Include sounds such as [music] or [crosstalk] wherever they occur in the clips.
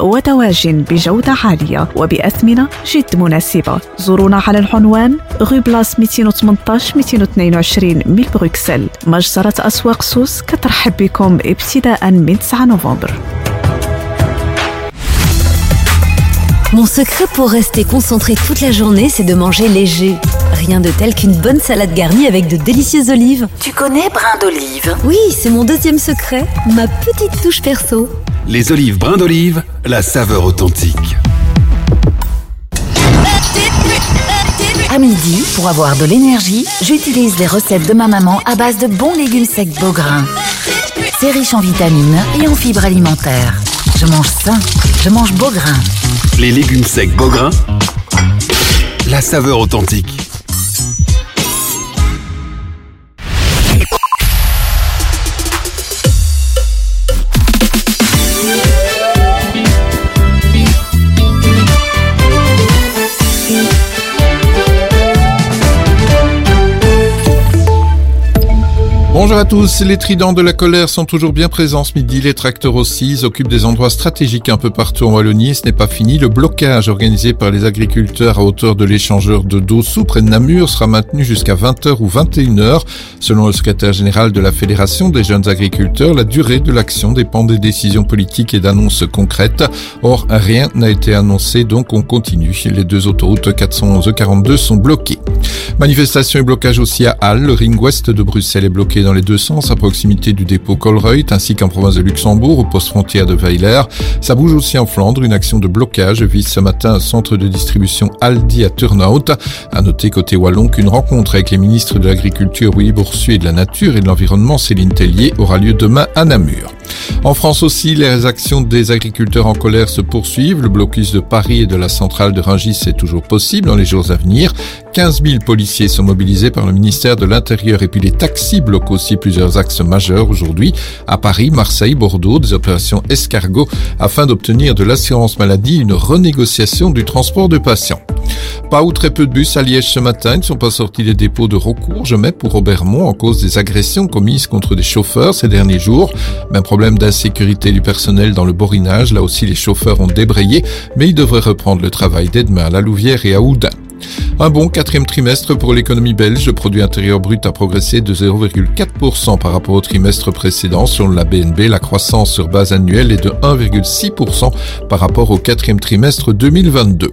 ودواجن بجودة عالية وبأثمنة جد مناسبة. زورونا على العنوان غو بلاس 218 222 من بروكسل. مجزرة أسواق سوس كترحب بكم ابتداء من 9 نوفمبر. Mon secret pour rester concentré toute la journée, c'est de manger léger. Rien de tel qu'une bonne salade garnie avec de délicieuses olives. Tu connais brin d'olive? Oui, c'est mon deuxième secret, ma petite touche perso. Les olives brin d'olive, la saveur authentique. À midi, pour avoir de l'énergie, j'utilise les recettes de ma maman à base de bons légumes secs Beaugrain. C'est riche en vitamines et en fibres alimentaires. Je mange sain, je mange Beaugrain. Les légumes secs Beaugrain, la saveur authentique. Bonjour à tous, les tridents de la colère sont toujours bien présents ce midi, les tracteurs aussi, occupent des endroits stratégiques un peu partout en Wallonie, ce n'est pas fini, le blocage organisé par les agriculteurs à hauteur de l'échangeur de Dossou près de Namur sera maintenu jusqu'à 20h ou 21h. Selon le secrétaire général de la Fédération des jeunes agriculteurs, la durée de l'action dépend des décisions politiques et d'annonces concrètes. Or, rien n'a été annoncé, donc on continue. Les deux autoroutes 411 et 42 sont bloquées. Manifestation et blocage aussi à Halle, le ring ouest de Bruxelles est bloqué dans les deux sens à proximité du dépôt Colreuth ainsi qu'en province de Luxembourg au poste frontière de Weiler. Ça bouge aussi en Flandre. Une action de blocage vise ce matin un centre de distribution Aldi à Turnhout. À noter côté Wallon qu'une rencontre avec les ministres de l'Agriculture Willy Boursu et de la Nature et de l'Environnement Céline Tellier aura lieu demain à Namur. En France aussi, les actions des agriculteurs en colère se poursuivent. Le blocus de Paris et de la centrale de Rungis est toujours possible dans les jours à venir. 15 000 policiers sont mobilisés par le ministère de l'Intérieur et puis les taxis bloquent aussi plusieurs axes majeurs aujourd'hui à Paris, Marseille, Bordeaux, des opérations escargot afin d'obtenir de l'assurance maladie une renégociation du transport de patients. Pas ou très peu de bus à Liège ce matin. Ils ne sont pas sortis des dépôts de recours, je mets pour Aubermont en cause des agressions commises contre des chauffeurs ces derniers jours. Même problème d'insécurité du personnel dans le borinage. Là aussi, les chauffeurs ont débrayé, mais ils devraient reprendre le travail dès demain à La Louvière et à Oudin. Un bon quatrième trimestre pour l'économie belge. Le produit intérieur brut a progressé de 0,4% par rapport au trimestre précédent. Selon la BNB, la croissance sur base annuelle est de 1,6% par rapport au quatrième trimestre 2022.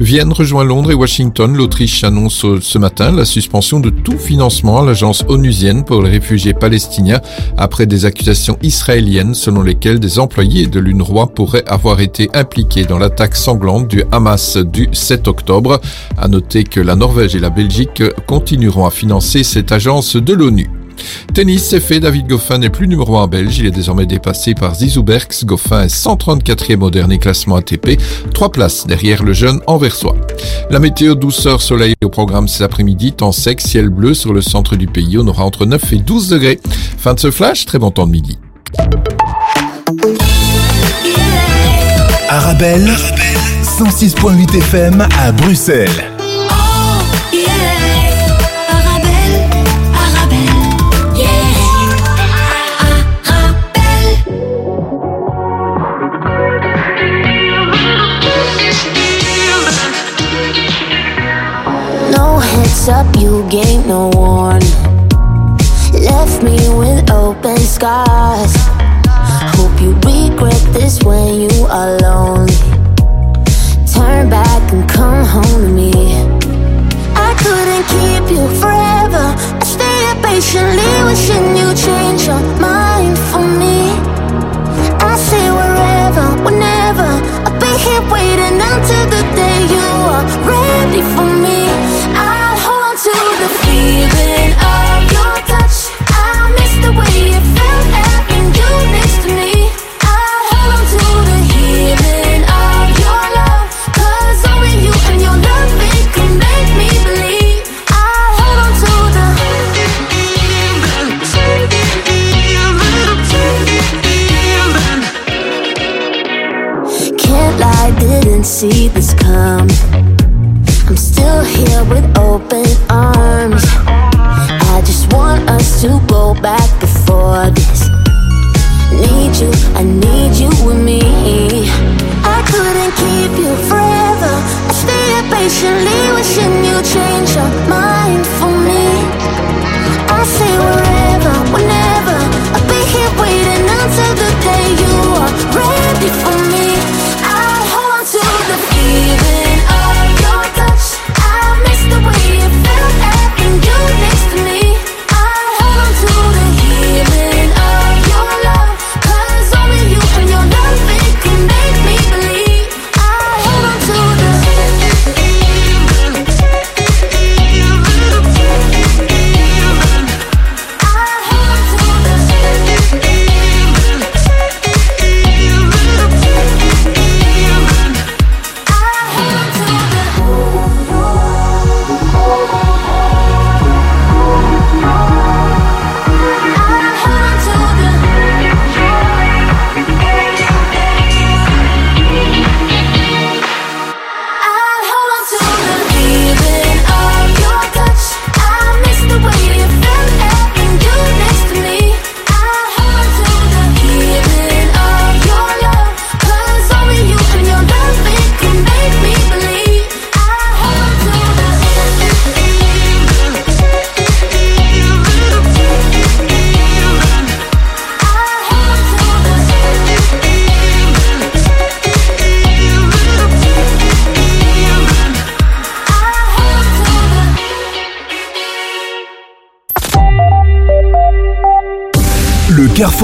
Vienne rejoint Londres et Washington. L'Autriche annonce ce matin la suspension de tout financement à l'agence onusienne pour les réfugiés palestiniens après des accusations israéliennes selon lesquelles des employés de l'UNRWA pourraient avoir été impliqués dans l'attaque sanglante du Hamas du 7 octobre. À noter que la Norvège et la Belgique continueront à financer cette agence de l'ONU. Tennis, c'est fait, David Goffin n'est plus numéro 1 en Belge, il est désormais dépassé par Zizou Berks. Goffin est 134e au dernier classement ATP, trois places derrière le jeune anversois. La météo douceur soleil au programme cet après-midi, temps sec, ciel bleu sur le centre du pays, on aura entre 9 et 12 degrés. Fin de ce flash, très bon temps de midi. Arabelle, 106.8 FM à Bruxelles. Up, you gave no warning. Left me with open scars. Hope you regret this when you are lonely. Turn back and come home to me. I couldn't keep you forever. I stayed patiently wishing you change your mind for me. I say wherever, whenever. I'll be here waiting until the day you are ready for me.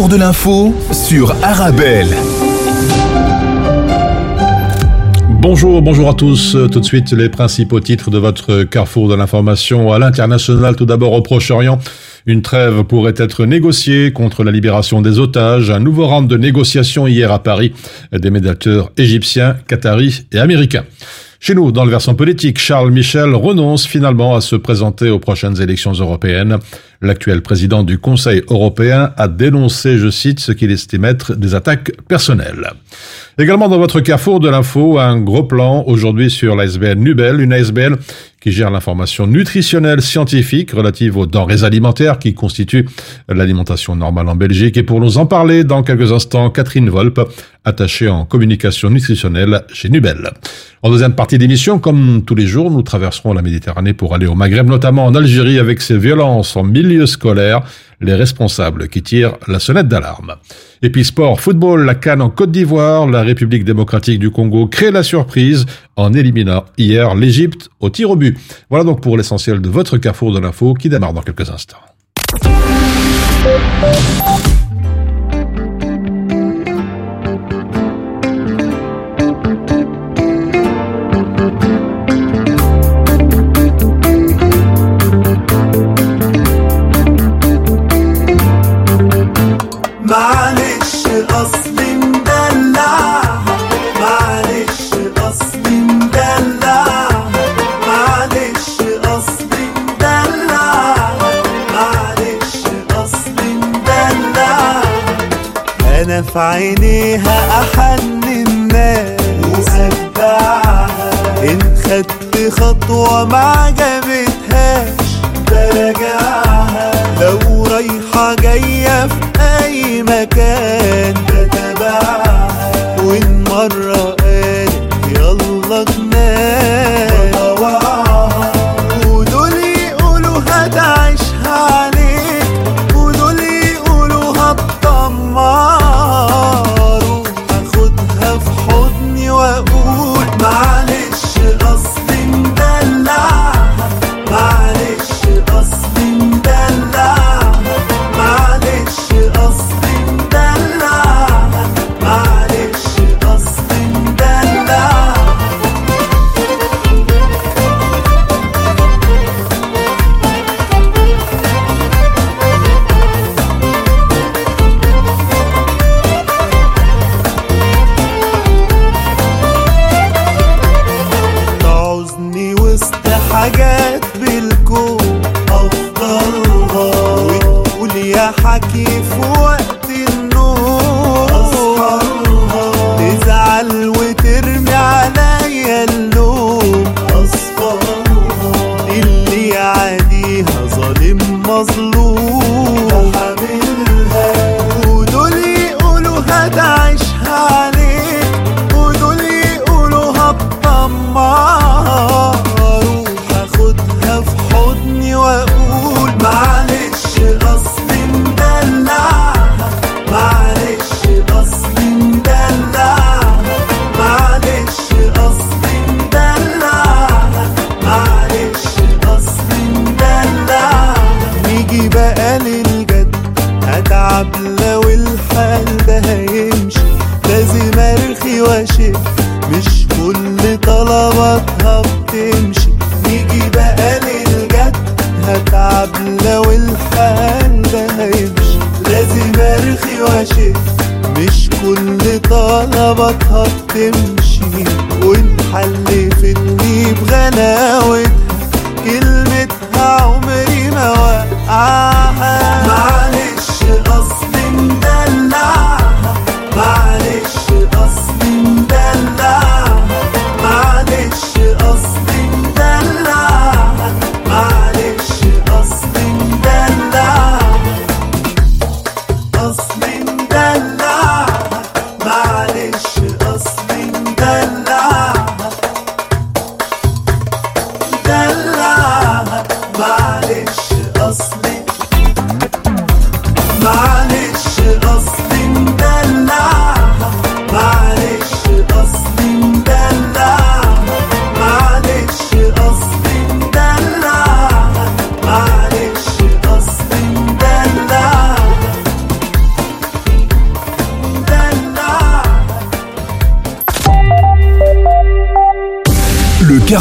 De l'info sur Arabelle. Bonjour, bonjour à tous. Tout de suite, les principaux titres de votre carrefour de l'information à l'international. Tout d'abord au Proche-Orient. Une trêve pourrait être négociée contre la libération des otages. Un nouveau round de négociations hier à Paris des médiateurs égyptiens, qataris et américains. Chez nous, dans le versant politique, Charles Michel renonce finalement à se présenter aux prochaines élections européennes. L'actuel président du Conseil européen a dénoncé, je cite, ce qu'il estime être des attaques personnelles. Également dans votre carrefour de l'info, un gros plan aujourd'hui sur l'ASBL Nubel, une ASBL qui gère l'information nutritionnelle scientifique relative aux denrées alimentaires qui constituent l'alimentation normale en Belgique. Et pour nous en parler dans quelques instants, Catherine Volpe, attachée en communication nutritionnelle chez Nubel. En deuxième partie d'émission, comme tous les jours, nous traverserons la Méditerranée pour aller au Maghreb, notamment en Algérie, avec ses violences en scolaire, les responsables qui tirent la sonnette d'alarme. Et puis sport, football, la Cannes en Côte d'Ivoire, la République démocratique du Congo crée la surprise en éliminant hier l'Égypte au tir au but. Voilà donc pour l'essentiel de votre carrefour de l'info qui démarre dans quelques instants. في عينيها أحن الناس. وأبدعها إن خدت خطوة مع جميل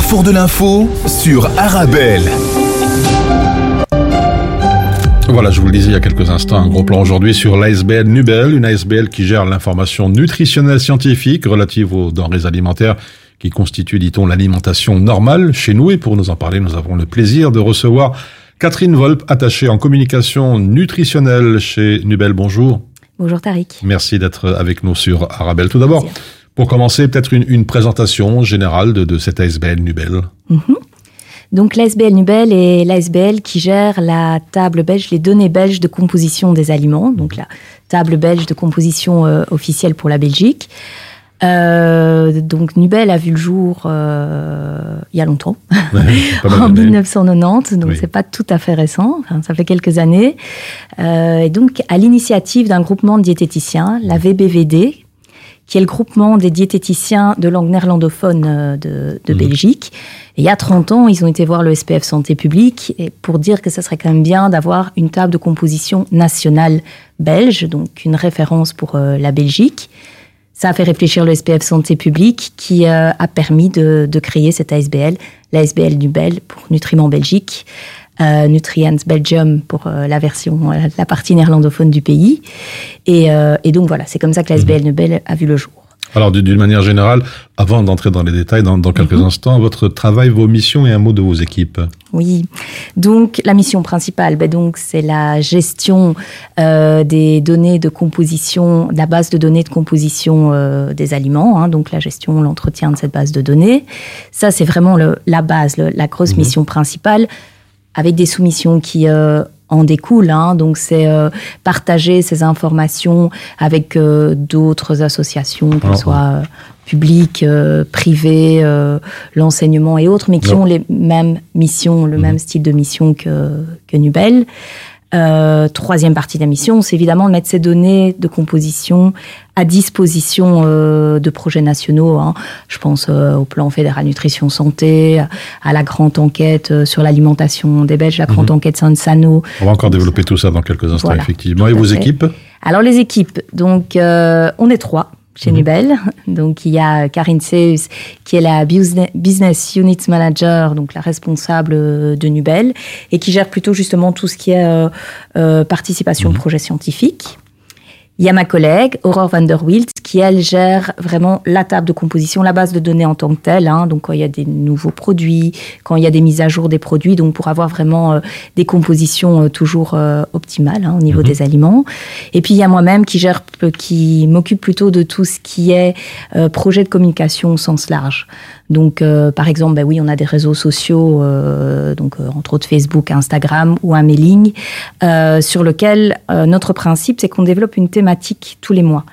carrefour de l'info sur Arabelle. Voilà, je vous le disais il y a quelques instants, un gros plan aujourd'hui sur l'ASBL Nubel, une ASBL qui gère l'information nutritionnelle scientifique relative aux denrées alimentaires qui constituent, dit-on, l'alimentation normale chez nous. Et pour nous en parler, nous avons le plaisir de recevoir Catherine Volpe, attachée en communication nutritionnelle chez Nubel. Bonjour. Bonjour Tariq. Merci d'être avec nous sur Arabelle. Tout d'abord, pour commencer, peut-être une, une présentation générale de, de cette ASBL Nubel. Mhm. Donc l'ASBL Nubel est l'ASBL qui gère la table belge, les données belges de composition des aliments, donc la table belge de composition euh, officielle pour la Belgique. Euh, donc Nubel a vu le jour euh, il y a longtemps, [laughs] [laughs] en d'années. 1990, donc Oui. c'est pas tout à fait récent, ça fait quelques années. Euh, et donc à l'initiative d'un groupement de diététiciens, la VBVD, qui est le groupement des diététiciens de langue néerlandophone euh, de, de Mhm. Belgique. Et il y a 30 ans, ils ont été voir le SPF Santé publique et pour dire que ça serait quand même bien d'avoir une table de composition nationale belge, donc une référence pour euh, la Belgique. Ça a fait réfléchir le SPF Santé publique qui euh, a permis de, de créer cette ASBL, l'ASBL Nubel pour Nutriments Belgique, euh, Nutrients Belgium pour euh, la version, euh, la partie néerlandophone du pays. Et, euh, et donc voilà, c'est comme ça que l'ASBL Nubel a vu le jour. Alors, d'une manière générale, avant d'entrer dans les détails, dans, dans quelques instants, votre travail, vos missions et un mot de vos équipes. Oui. Donc la mission principale, ben donc c'est la gestion euh, des données de composition, de la base de données de composition euh, des aliments. hein, donc la gestion, l'entretien de cette base de données. Ça c'est vraiment le, la base, le- la grosse mission principale, avec des soumissions qui euh, en découlent. hein. donc c'est euh, partager ces informations avec euh, d'autres associations, qu'elles Ah, soient euh, publiques, privées, l'enseignement et autres, mais qui Non. ont les mêmes missions, le même style de mission que, que Nubel. Euh, troisième partie de la mission, c'est évidemment de mettre ces données de composition à disposition euh, de projets nationaux. hein. Je pense euh, au plan fédéral nutrition santé, à la grande enquête euh, sur l'alimentation des Belges, la grande enquête Sansano. On va encore développer tout ça dans quelques instants, Voilà, effectivement. Et vos fait. équipes? Alors les équipes, donc euh, on est trois chez Nubel. Donc il y a Karine Seus qui est la Business Unit Manager, donc la responsable euh, de Nubel, et qui gère plutôt justement tout ce qui est euh, euh, participation au projet scientifique. Il y a ma collègue, Aurore van der Wilt, qui, elle, gère vraiment la table de composition, la base de données en tant que telle. hein. donc, quand il y a des nouveaux produits, quand il y a des mises à jour des produits, donc pour avoir vraiment euh, des compositions euh, toujours euh, optimales hein, au niveau des aliments. Et puis, il y a moi-même qui gère, qui m'occupe plutôt de tout ce qui est projet de communication au sens large. Donc, euh, par exemple, ben oui, on a des réseaux sociaux, euh, donc euh, entre autres Facebook, Instagram ou un mailing, sur lequel notre principe, c'est qu'on développe une thématique tous les mois.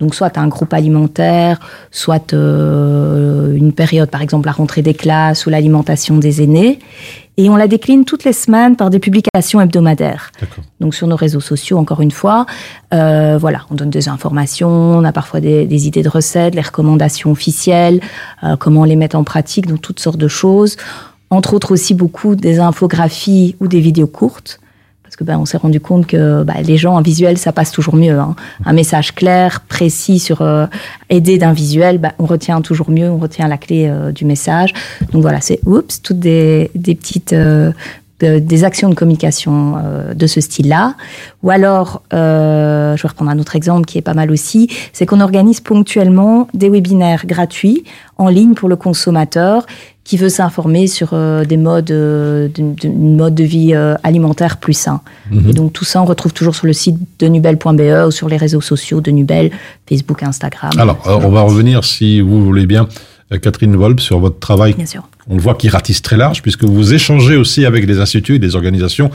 Donc, soit un groupe alimentaire, soit euh, une période, par exemple la rentrée des classes ou l'alimentation des aînés. Et on la décline toutes les semaines par des publications hebdomadaires. Donc sur nos réseaux sociaux, encore une fois, euh, voilà, on donne des informations, on a parfois des, des idées de recettes, les recommandations officielles, euh, comment les mettre en pratique, donc toutes sortes de choses. Entre autres aussi beaucoup des infographies ou des vidéos courtes. Que ben, on s'est rendu compte que bah, les gens en visuel, ça passe toujours mieux. hein. Un message clair, précis, sur euh, aidé d'un visuel, bah, on retient toujours mieux, on retient la clé euh, du message. Donc voilà, c'est oups, toutes des, des petites euh, de- des actions de communication euh, de ce style-là. Ou alors, euh, je vais reprendre un autre exemple qui est pas mal aussi, c'est qu'on organise ponctuellement des webinaires gratuits en ligne pour le consommateur qui veut s'informer sur euh, des modes, euh, d'une- mode de vie euh, alimentaire plus sain. Mhm. Et donc tout ça, on retrouve toujours sur le site de nubel.be ou sur les réseaux sociaux de Nubel, Facebook, Instagram. Alors, euh, on va revenir, si vous voulez bien, euh, Catherine Volpe, sur votre travail. Bien sûr. On le voit qui ratisse très large, puisque vous échangez aussi avec des instituts et des organisations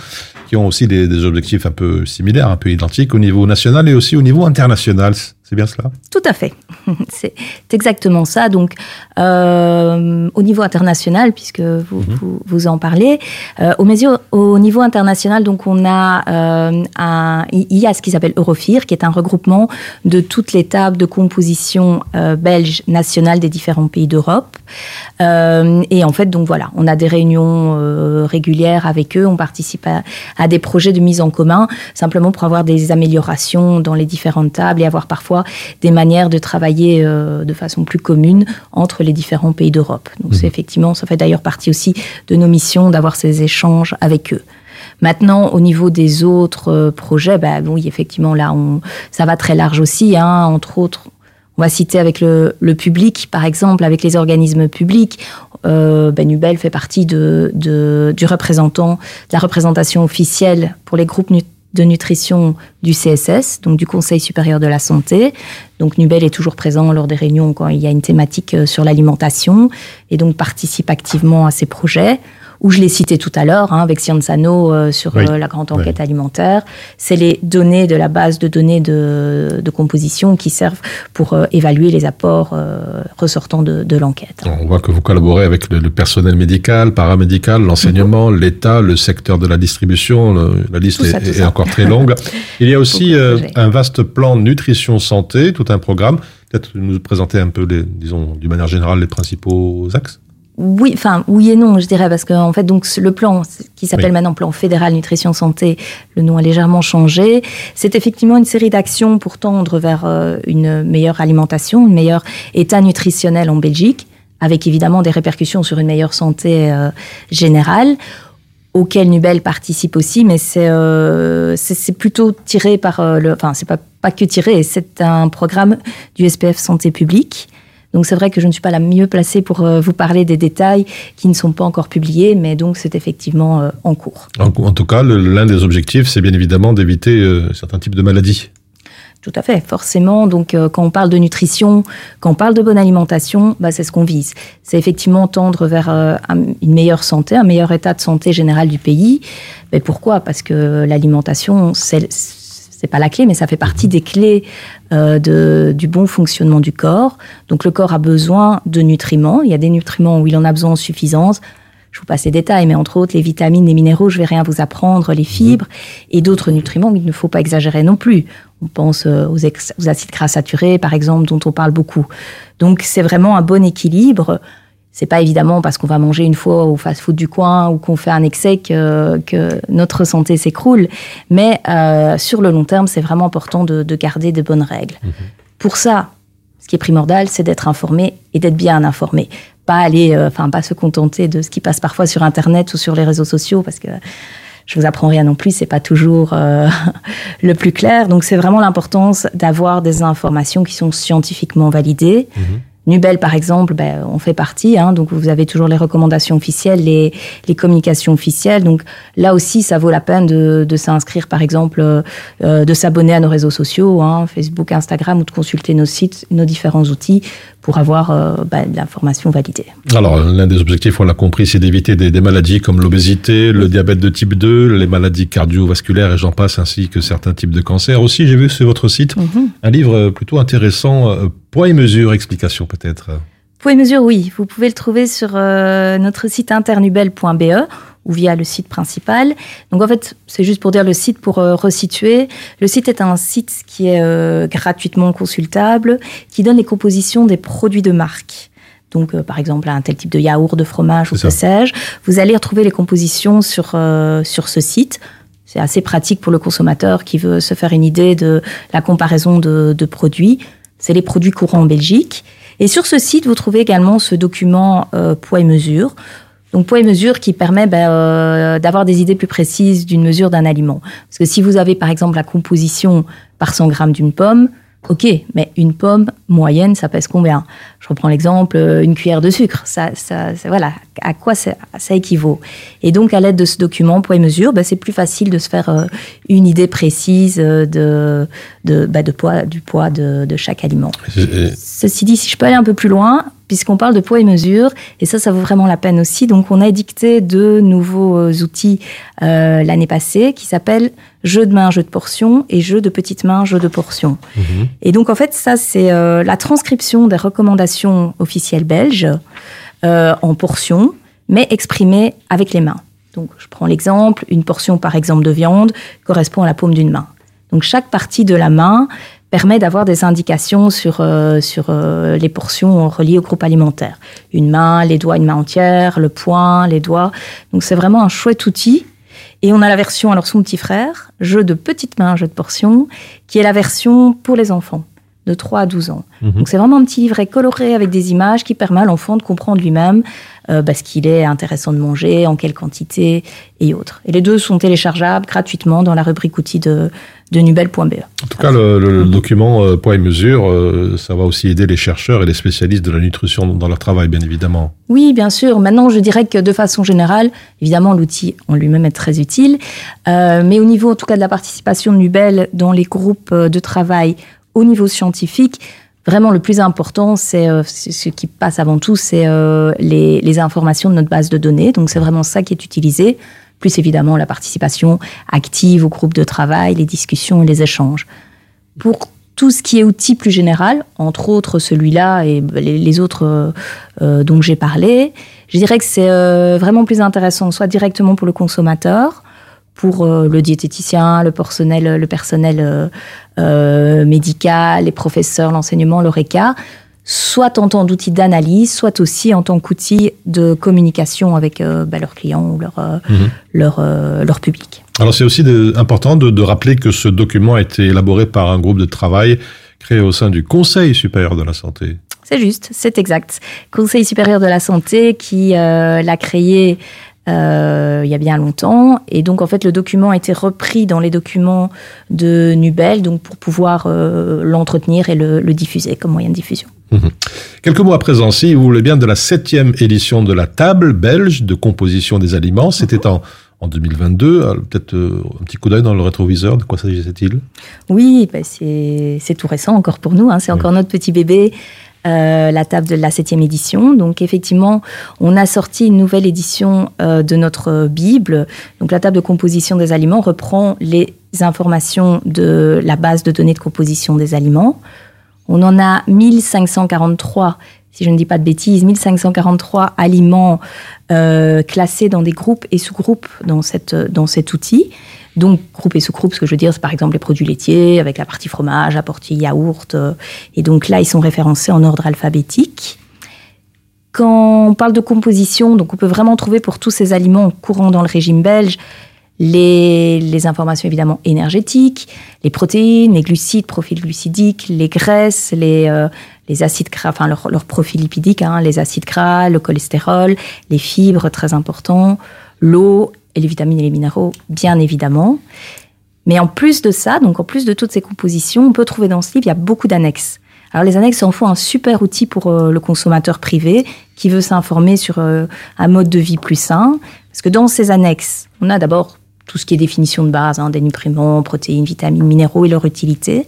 qui ont aussi des, des objectifs un peu similaires, un peu identiques au niveau national et aussi au niveau international. C'est bien cela? Tout à fait. [laughs] C'est exactement ça. Donc, euh, au niveau international, puisque vous, vous, vous en parlez, euh, au, mesure- au niveau international, donc on a euh, un, il y a ce qui s'appelle Eurofir, qui est un regroupement de toutes les tables de composition belges nationales des différents pays d'Europe. Et en fait, donc voilà, on a des réunions régulières avec eux, on participe à, à des projets de mise en commun, simplement pour avoir des améliorations dans les différentes tables et avoir parfois des manières de travailler euh, de façon plus commune entre les différents pays d'Europe. Donc c'est effectivement, ça fait d'ailleurs partie aussi de nos missions d'avoir ces échanges avec eux. Maintenant, au niveau des autres euh, projets, bah, oui, effectivement, là, on, ça va très large aussi. Hein, entre autres, on va citer avec le, le public, par exemple, avec les organismes publics. Euh, ben Nubel fait partie de, de- du représentant, de la représentation officielle pour les groupes de nutrition du CSS, donc du Conseil supérieur de la santé. Donc Nubel est toujours présent lors des réunions quand il y a une thématique euh, sur l'alimentation et donc participe activement à ces projets. Où je l'ai cité tout à l'heure, hein, avec Scienzano euh, sur Oui. euh, la grande enquête alimentaire. C'est les données de la base de données de, de composition qui servent pour euh, évaluer les apports euh, ressortants de, de l'enquête. On voit que vous collaborez avec le, le personnel médical, paramédical, l'enseignement, l'État, le secteur de la distribution. le- la liste ça, est, encore très longue. [laughs] Il y a aussi euh, un vaste plan nutrition santé, tout un programme. Peut-être nous présenter un peu, les, disons, d'une manière générale, les principaux axes. Oui, enfin oui et non, je dirais, parce qu'en fait, donc le plan qui s'appelle Oui. maintenant plan fédéral nutrition santé, le nom a légèrement changé. C'est effectivement une série d'actions pour tendre vers euh, une meilleure alimentation, un meilleur état nutritionnel en Belgique, avec évidemment des répercussions sur une meilleure santé euh, générale auquel Nubel participe aussi, mais c'est euh, plutôt tiré par euh, le, enfin c'est pas pas que tiré, c'est un programme du SPF Santé publique. Donc c'est vrai que je ne suis pas la mieux placée pour euh, vous parler des détails qui ne sont pas encore publiés, mais donc c'est effectivement euh, en cours. En, en tout cas, l'un des objectifs, c'est bien évidemment d'éviter euh, certains types de maladies. Tout à fait, forcément. Donc, euh, quand on parle de nutrition, quand on parle de bonne alimentation, bah, c'est ce qu'on vise. C'est effectivement tendre vers euh, un- une meilleure santé, un meilleur état de santé général du pays. Mais pourquoi? Parce que l'alimentation, c'est c'est pas la clé, mais ça fait partie des clés euh, de, du bon fonctionnement du corps. Donc, le corps a besoin de nutriments. Il y a des nutriments où il en a besoin en suffisance. Je vous passe les détails, mais entre autres, les vitamines, les minéraux, je vais rien vous apprendre, les fibres, et d'autres nutriments qu'il ne faut pas exagérer non plus. On pense euh, aux, ex- aux acides gras saturés, par exemple, dont on parle beaucoup. Donc, c'est vraiment un bon équilibre. C'est pas évidemment parce qu'on va manger une fois au fast-food du coin ou qu'on fait un excès que, que notre santé s'écroule. Mais euh, sur le long terme, c'est vraiment important de, de garder de bonnes règles. Pour ça, ce qui est primordial, c'est d'être informé et d'être bien informé. Pas aller, euh, enfin, pas se contenter de ce qui passe parfois sur Internet ou sur les réseaux sociaux, parce que je vous apprends rien non plus, c'est pas toujours euh, [laughs] le plus clair. Donc, c'est vraiment l'importance d'avoir des informations qui sont scientifiquement validées. Nubel, par exemple, ben, on fait partie. hein, donc, vous avez toujours les recommandations officielles, les, communications officielles. Donc, là aussi, ça vaut la peine de, de s'inscrire, par exemple, euh, de s'abonner à nos réseaux sociaux, hein, Facebook, Instagram, ou de consulter nos sites, nos différents outils pour avoir euh, ben, de l'information validée. Alors, l'un des objectifs, on l'a compris, c'est d'éviter des, des maladies comme l'obésité, le diabète de type 2, les maladies cardiovasculaires et j'en passe, ainsi que certains types de cancers. Aussi, j'ai vu sur votre site Mhm. un livre plutôt intéressant, euh, Poids et mesures, explication peut-être. Poids et mesure, oui. Vous pouvez le trouver sur euh, notre site internubel.be ou via le site principal. Donc en fait, c'est juste pour dire le site pour euh, resituer. Le site est un site qui est euh, gratuitement consultable, qui donne les compositions des produits de marque. Donc, euh, par exemple, un tel type de yaourt, de fromage ou que sais-je. Vous allez retrouver les compositions sur, euh, sur ce site. C'est assez pratique pour le consommateur qui veut se faire une idée de la comparaison de, de produits. C'est les produits courants en Belgique. Et sur ce site, vous trouvez également ce document euh, poids et mesure. Donc poids et mesure qui permet ben, euh, d'avoir des idées plus précises d'une mesure d'un aliment. Parce que si vous avez par exemple la composition par 100 grammes d'une pomme, ok, mais une pomme moyenne, ça pèse combien? Je reprends l'exemple, euh, une cuillère de sucre. Ça, ça, ça- voilà, à quoi ça, ça équivaut? Et donc à l'aide de ce document poids et mesure, ben, c'est plus facile de se faire euh, une idée précise euh, de, de, ben, de poids, du poids de, de chaque aliment. Ceci dit, si je peux aller un peu plus loin, puisqu'on parle de poids et mesure, et ça, ça vaut vraiment la peine aussi. Donc, on a édicté deux nouveaux euh, outils euh, l'année passée qui s'appellent jeu de main, jeu de portion et jeu de petite main, jeu de portion. Et donc, en fait, ça, c'est euh, la transcription des recommandations officielles belges euh, en portions, mais exprimées avec les mains. Donc, je prends l'exemple, une portion, par exemple, de viande correspond à la paume d'une main. Donc, chaque partie de la main permet d'avoir des indications sur, euh, sur euh, les portions reliées au groupe alimentaire. Une main, les doigts, une main entière, le poing, les doigts. Donc, c'est vraiment un chouette outil. Et on a la version, alors son petit frère, jeu de petite main, jeu de portions, qui est la version pour les enfants. De 3 à 12 ans. Mhm. Donc c'est vraiment un petit livret coloré avec des images qui permet à l'enfant de comprendre lui-même euh, bah, ce qu'il est intéressant de manger, en quelle quantité et autres. Et les deux sont téléchargeables gratuitement dans la rubrique outils de, de nubel.be. En tout cas, le, document euh, poids et mesure, euh, ça va aussi aider les chercheurs et les spécialistes de la nutrition dans leur travail, bien évidemment. Oui, bien sûr. Maintenant, je dirais que de façon générale, évidemment, l'outil en lui-même est très utile. Euh, mais au niveau, en tout cas, de la participation de Nubel dans les groupes de travail au niveau scientifique, vraiment le plus important, c'est euh, ce qui passe avant tout, c'est euh, les, les informations de notre base de données. Donc, c'est vraiment ça qui est utilisé, plus évidemment la participation active au groupe de travail, les discussions et les échanges. Pour tout ce qui est outil plus général, entre autres celui-là et les, les autres euh, euh, dont j'ai parlé, je dirais que c'est euh, vraiment plus intéressant, soit directement pour le consommateur, pour euh, le diététicien, le personnel, le personnel euh, euh, médical, les professeurs, l'enseignement, l'ORECA, soit en tant d'outil d'analyse, soit aussi en tant qu'outil de communication avec euh, bah, leurs clients ou leur, euh, Mhm. leur, euh, leur public. Alors c'est aussi de- important de, de rappeler que ce document a été élaboré par un groupe de travail créé au sein du Conseil supérieur de la santé. C'est juste, c'est exact. Conseil supérieur de la santé qui euh, l'a créé euh, il y a bien longtemps. Et donc, en fait, le document a été repris dans les documents de Nubel donc pour pouvoir euh, l'entretenir et le, le diffuser comme moyen de diffusion. Mhm. Quelques mots à présent, si vous voulez bien, de la septième édition de la table belge de composition des aliments. C'était en, en 2022. Alors, Peut-être euh, un petit coup d'œil dans le rétroviseur. De quoi s'agissait-il? Oui, c'est c'est tout récent encore pour nous. hein. C'est encore notre petit bébé. Euh, la table de la septième édition. Donc effectivement, on a sorti une nouvelle édition euh, de notre Bible. Donc la table de composition des aliments reprend les informations de la base de données de composition des aliments. On en a 1543, si je ne dis pas de bêtises, 1543 aliments euh, classés dans des groupes et sous-groupes dans, dans cet outil. Donc, groupes et sous-groupes, ce que je veux dire, c'est par exemple les produits laitiers, avec la partie fromage, la partie yaourt. euh, et donc là, ils sont référencés en ordre alphabétique. Quand on parle de composition, donc on peut vraiment trouver pour tous ces aliments courants dans le régime belge les, les informations évidemment énergétiques, les protéines, les glucides, profil glucidique, les graisses, les, euh, les acides gras, enfin leur, leur profil lipidique, hein, les acides gras, le cholestérol, les fibres, très important, l'eau et les vitamines et les minéraux, bien évidemment. Mais en plus de ça, donc en plus de toutes ces compositions, on peut trouver dans ce livre, il y a beaucoup d'annexes. Alors les annexes en font un super outil pour euh, le consommateur privé qui veut s'informer sur euh, un mode de vie plus sain. Parce que dans ces annexes, on a d'abord tout ce qui est définition de base, hein, des nutriments, protéines, vitamines, minéraux et leur utilité.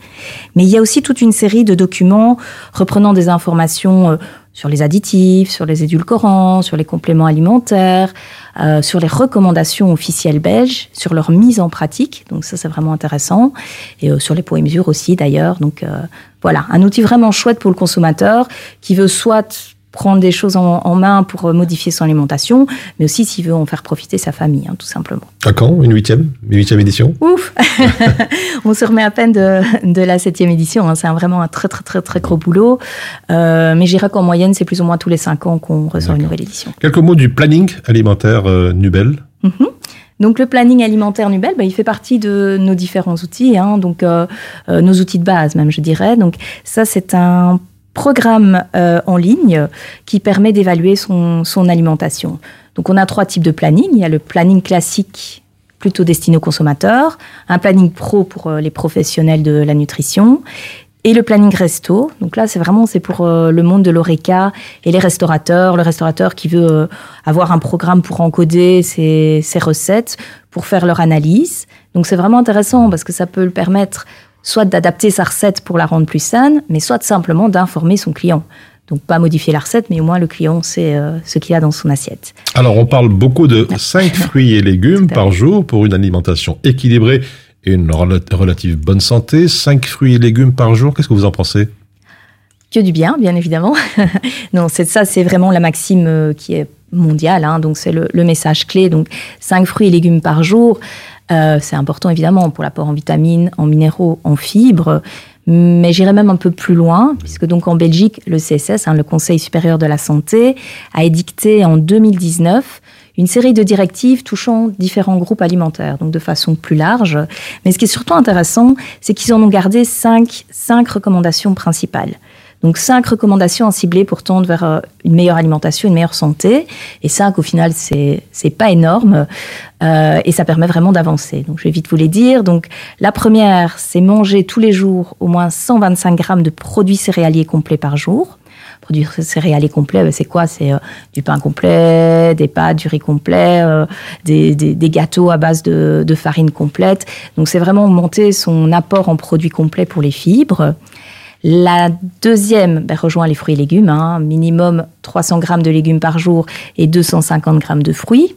Mais il y a aussi toute une série de documents reprenant des informations euh, sur les additifs, sur les édulcorants, sur les compléments alimentaires, euh, sur les recommandations officielles belges, sur leur mise en pratique. Donc ça, c'est vraiment intéressant. Et euh, sur les poids et mesures aussi, d'ailleurs. Donc euh, voilà, un outil vraiment chouette pour le consommateur qui veut soit prendre des choses en, en main pour euh, modifier son alimentation, mais aussi s'il veut en faire profiter sa famille, hein, tout simplement. À quand? Une huitième? Une huitième édition? Ouf [laughs] On se remet à peine de, de la septième édition. hein. C'est vraiment un très très très très gros boulot. Euh, mais je dirais qu'en moyenne, c'est plus ou moins tous les cinq ans qu'on ressort une nouvelle édition. Quelques mots du planning alimentaire euh, Nubel. Mhm. Donc le planning alimentaire Nubel, bah, il fait partie de nos différents outils, hein, donc euh, euh, nos outils de base même, je dirais. Donc ça, c'est un programme euh, en ligne qui permet d'évaluer son, alimentation. Donc on a trois types de planning. Il y a le planning classique plutôt destiné aux consommateurs, un planning pro pour euh, les professionnels de la nutrition et le planning resto. Donc là, c'est vraiment c'est pour euh, le monde de l'oreca et les restaurateurs. Le restaurateur qui veut avoir un programme pour encoder ses recettes, pour faire leur analyse. Donc c'est vraiment intéressant parce que ça peut le permettre soit d'adapter sa recette pour la rendre plus saine, mais soit simplement d'informer son client. Donc pas modifier la recette, mais au moins le client sait euh, ce qu'il a dans son assiette. Alors, on parle beaucoup de 5 fruits et légumes par jour pour une alimentation équilibrée et une rela- relative bonne santé. 5 fruits et légumes par jour, qu'est-ce que vous en pensez? Que du bien, bien évidemment. [laughs] non, c'est ça, c'est vraiment la maxime euh, qui est mondiale. hein. donc c'est le, le message clé. Donc 5 fruits et légumes par jour, euh, c'est important évidemment pour l'apport en vitamines, en minéraux, en fibres. Mais j'irai même un peu plus loin, puisque donc en Belgique, le CSS, hein, le Conseil supérieur de la santé, a édicté en 2019 une série de directives touchant différents groupes alimentaires, donc de façon plus large. Mais ce qui est surtout intéressant, c'est qu'ils en ont gardé cinq, cinq recommandations principales. Donc cinq recommandations ciblées pour tendre vers euh, une meilleure alimentation, une meilleure santé. Et cinq, au final, c'est c'est pas énorme euh, et ça permet vraiment d'avancer. Donc je vais vite vous les dire. Donc la première, c'est manger tous les jours au moins 125 grammes de produits céréaliers complets par jour. Produits céréaliers complets, ben, c'est quoi? C'est euh, du pain complet, des pâtes, du riz complet, euh, des, des- des gâteaux à base de, de farine complète. Donc c'est vraiment augmenter son apport en produits complets pour les fibres. La deuxième ben, rejoint les fruits et légumes, hein, minimum 300 grammes de légumes par jour et 250 grammes de fruits.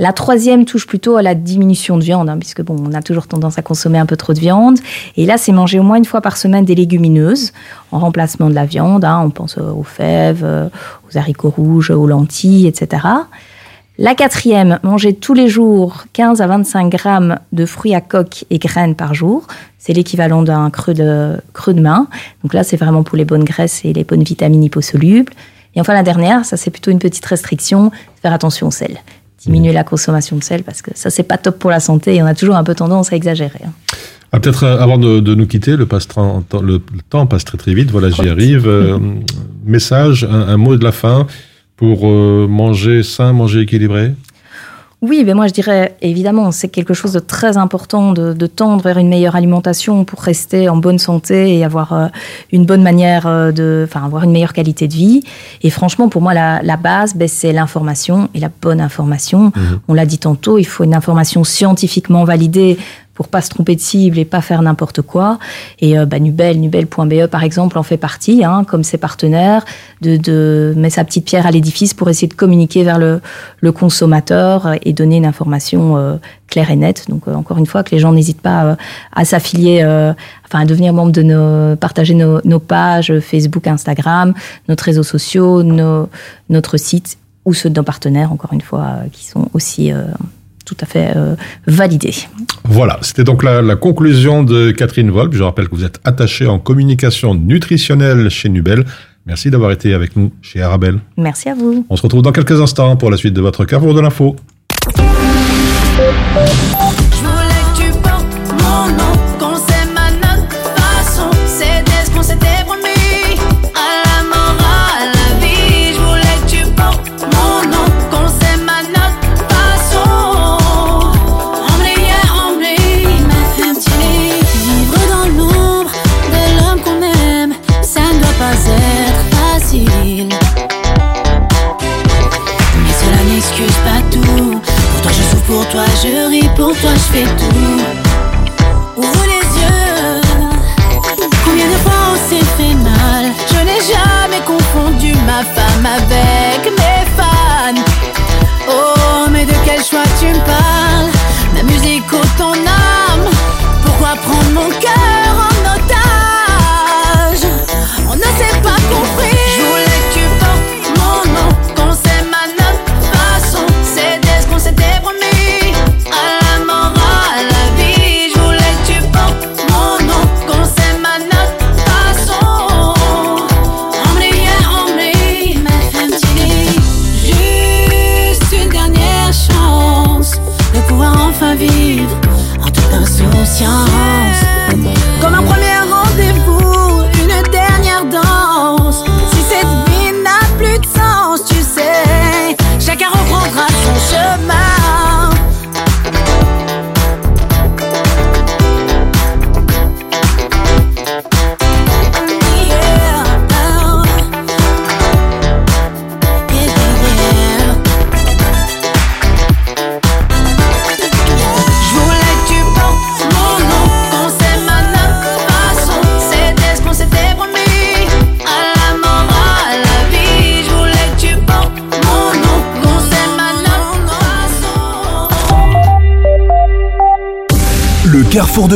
La troisième touche plutôt à la diminution de viande, hein, puisque bon, on a toujours tendance à consommer un peu trop de viande. Et là, c'est manger au moins une fois par semaine des légumineuses en remplacement de la viande. hein. on pense aux fèves, euh, aux haricots rouges, aux lentilles, etc. La quatrième, manger tous les jours 15 à 25 grammes de fruits à coque et graines par jour. C'est l'équivalent d'un creux de, creux de main. Donc là, c'est vraiment pour les bonnes graisses et les bonnes vitamines liposolubles. Et enfin, la dernière, ça c'est plutôt une petite restriction, faire attention au sel. Diminuer la consommation de sel parce que ça, c'est pas top pour la santé et on a toujours un peu tendance à exagérer. hein. Ah, Peut-être euh, avant de, de nous quitter, le, passe tra- le, le temps passe très très vite. Voilà, j'y arrive. Euh, message, un, un mot de la fin pour euh, manger sain, manger équilibré? Oui, ben moi je dirais évidemment, c'est quelque chose de très important de, de tendre vers une meilleure alimentation pour rester en bonne santé et avoir euh, une bonne manière euh, de, enfin avoir une meilleure qualité de vie. Et franchement, pour moi, la, la base, ben, c'est l'information et la bonne information. On l'a dit tantôt, il faut une information scientifiquement validée pour pas se tromper de cible et pas faire n'importe quoi. Et euh, bah, Nubel, Nubel.be par exemple en fait partie, hein, comme ses partenaires, de, de mettre sa petite pierre à l'édifice pour essayer de communiquer vers le, le consommateur et donner une information euh, claire et nette. Donc euh, encore une fois, que les gens n'hésitent pas euh, à s'affilier, euh, enfin à devenir membre de nos, partager nos, nos pages Facebook, Instagram, notre réseaux sociaux, nos, notre site ou ceux de nos partenaires, encore une fois, qui sont aussi tout à fait euh, validés. Voilà, c'était donc la, la conclusion de Catherine Volpe. Je rappelle que vous êtes attachée en communication nutritionnelle chez Nubel. Merci d'avoir été avec nous chez Arabelle. Merci à vous. On se retrouve dans quelques instants pour la suite de votre carrefour de l'info. Pour toi, je fais tout.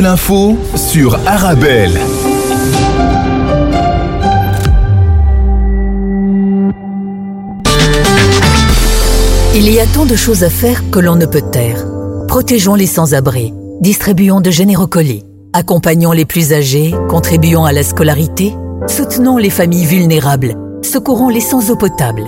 L'info sur Arabelle. Il y a tant de choses à faire que l'on ne peut taire. Protégeons les sans-abri, distribuons de généreux colis, accompagnons les plus âgés, contribuons à la scolarité, soutenons les familles vulnérables, secourons les sans eau potable,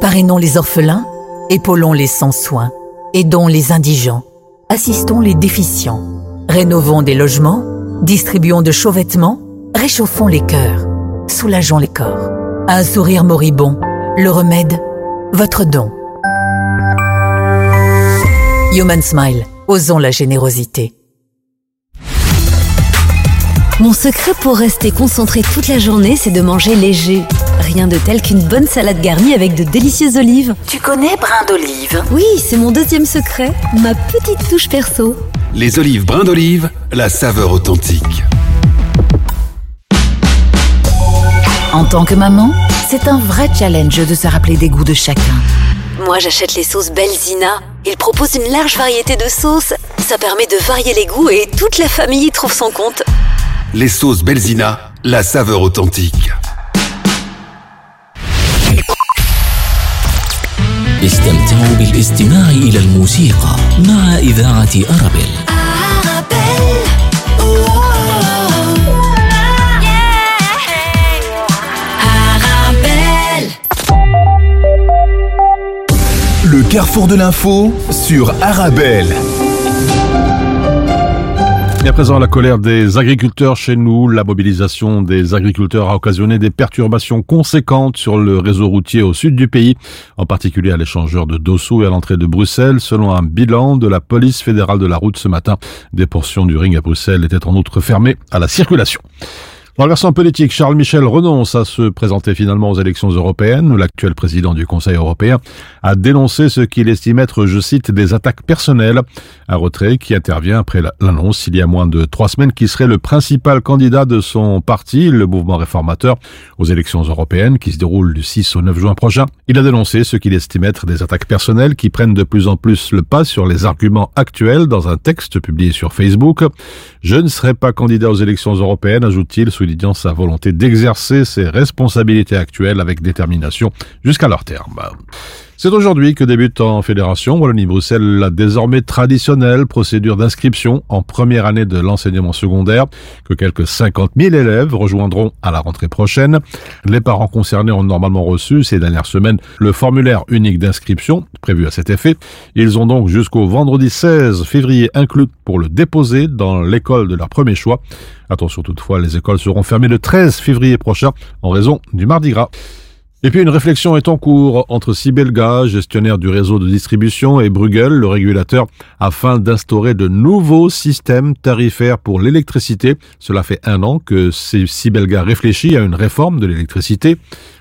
parrainons les orphelins, Épaulons les sans soins. Aidons les indigents. Assistons les déficients. Rénovons des logements. Distribuons de chauds vêtements. Réchauffons les cœurs. Soulageons les corps. Un sourire moribond. Le remède. Votre don. Human Smile. Osons la générosité. Mon secret pour rester concentré toute la journée, c'est de manger léger. Rien de tel qu'une bonne salade garnie avec de délicieuses olives. Tu connais brin d'olive? Oui, c'est mon deuxième secret, ma petite touche perso. Les olives brins d'olive, la saveur authentique. En tant que maman, c'est un vrai challenge de se rappeler des goûts de chacun. Moi, j'achète les sauces Belzina. Ils proposent une large variété de sauces. Ça permet de varier les goûts et toute la famille y trouve son compte. Les sauces Belzina, la saveur authentique. استمتعوا بالاستماع إلى الموسيقى مع إذاعة أرابيل Le carrefour de l'info sur Arabelle. Et à présent, la colère des agriculteurs chez nous, la mobilisation des agriculteurs a occasionné des perturbations conséquentes sur le réseau routier au sud du pays, en particulier à l'échangeur de Dossou et à l'entrée de Bruxelles. Selon un bilan de la police fédérale de la route ce matin, des portions du ring à Bruxelles étaient en outre fermées à la circulation. Dans le versant politique, Charles Michel renonce à se présenter finalement aux élections européennes l'actuel président du Conseil européen a dénoncé ce qu'il estime être, je cite, des attaques personnelles. Un retrait qui intervient après l'annonce il y a moins de trois semaines qui serait le principal candidat de son parti, le mouvement réformateur, aux élections européennes qui se déroulent du 6 au 9 juin prochain. Il a dénoncé ce qu'il estime être des attaques personnelles qui prennent de plus en plus le pas sur les arguments actuels dans un texte publié sur Facebook. Je ne serai pas candidat aux élections européennes, ajoute-t-il, soulignant sa volonté d'exercer ses responsabilités actuelles avec détermination jusqu'à leur terme. C'est aujourd'hui que débute en Fédération Wallonie-Bruxelles la désormais traditionnelle procédure d'inscription en première année de l'enseignement secondaire que quelques 50 000 élèves rejoindront à la rentrée prochaine. Les parents concernés ont normalement reçu ces dernières semaines le formulaire unique d'inscription prévu à cet effet. Ils ont donc jusqu'au vendredi 16 février inclus pour le déposer dans l'école de leur premier choix. Attention toutefois, les écoles seront fermées le 13 février prochain en raison du Mardi Gras. Et puis une réflexion est en cours entre Sibelga, gestionnaire du réseau de distribution, et Bruegel, le régulateur, afin d'instaurer de nouveaux systèmes tarifaires pour l'électricité. Cela fait un an que Sibelga réfléchit à une réforme de l'électricité.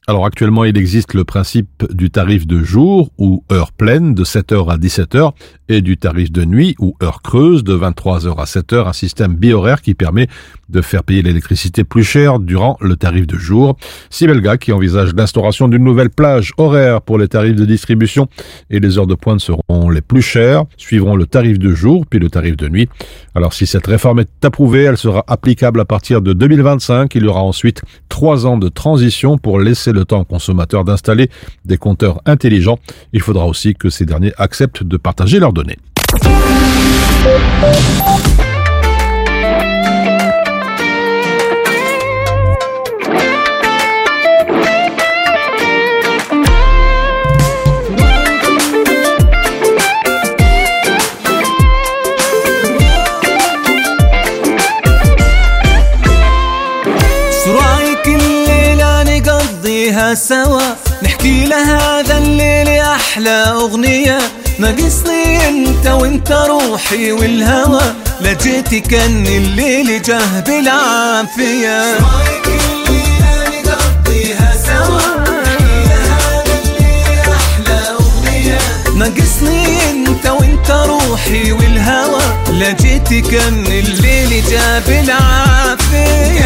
Alors actuellement, il existe le principe du tarif de jour ou heure pleine de 7h à 17h et du tarif de nuit ou heure creuse de 23h à 7h, un système bi-horaire qui permet de faire payer l'électricité plus cher durant le tarif de jour. Sibelga qui envisage l'instauration d'une nouvelle plage horaire pour les tarifs de distribution et les heures de pointe seront les plus chères, suivront le tarif de jour puis le tarif de nuit. Alors si cette réforme est approuvée, elle sera applicable à partir de 2025. Il y aura ensuite trois ans de transition pour laisser le temps aux consommateurs d'installer des compteurs intelligents. Il faudra aussi que ces derniers acceptent de partager leurs données. نقضيها سوا. نحكي لهذا الليل أحلى أغنية. ناقصني أنت وأنت روحي والهوى. لا جيتي كأن الليل جه بالعافية. والهوى. كأن الليل جاب العافية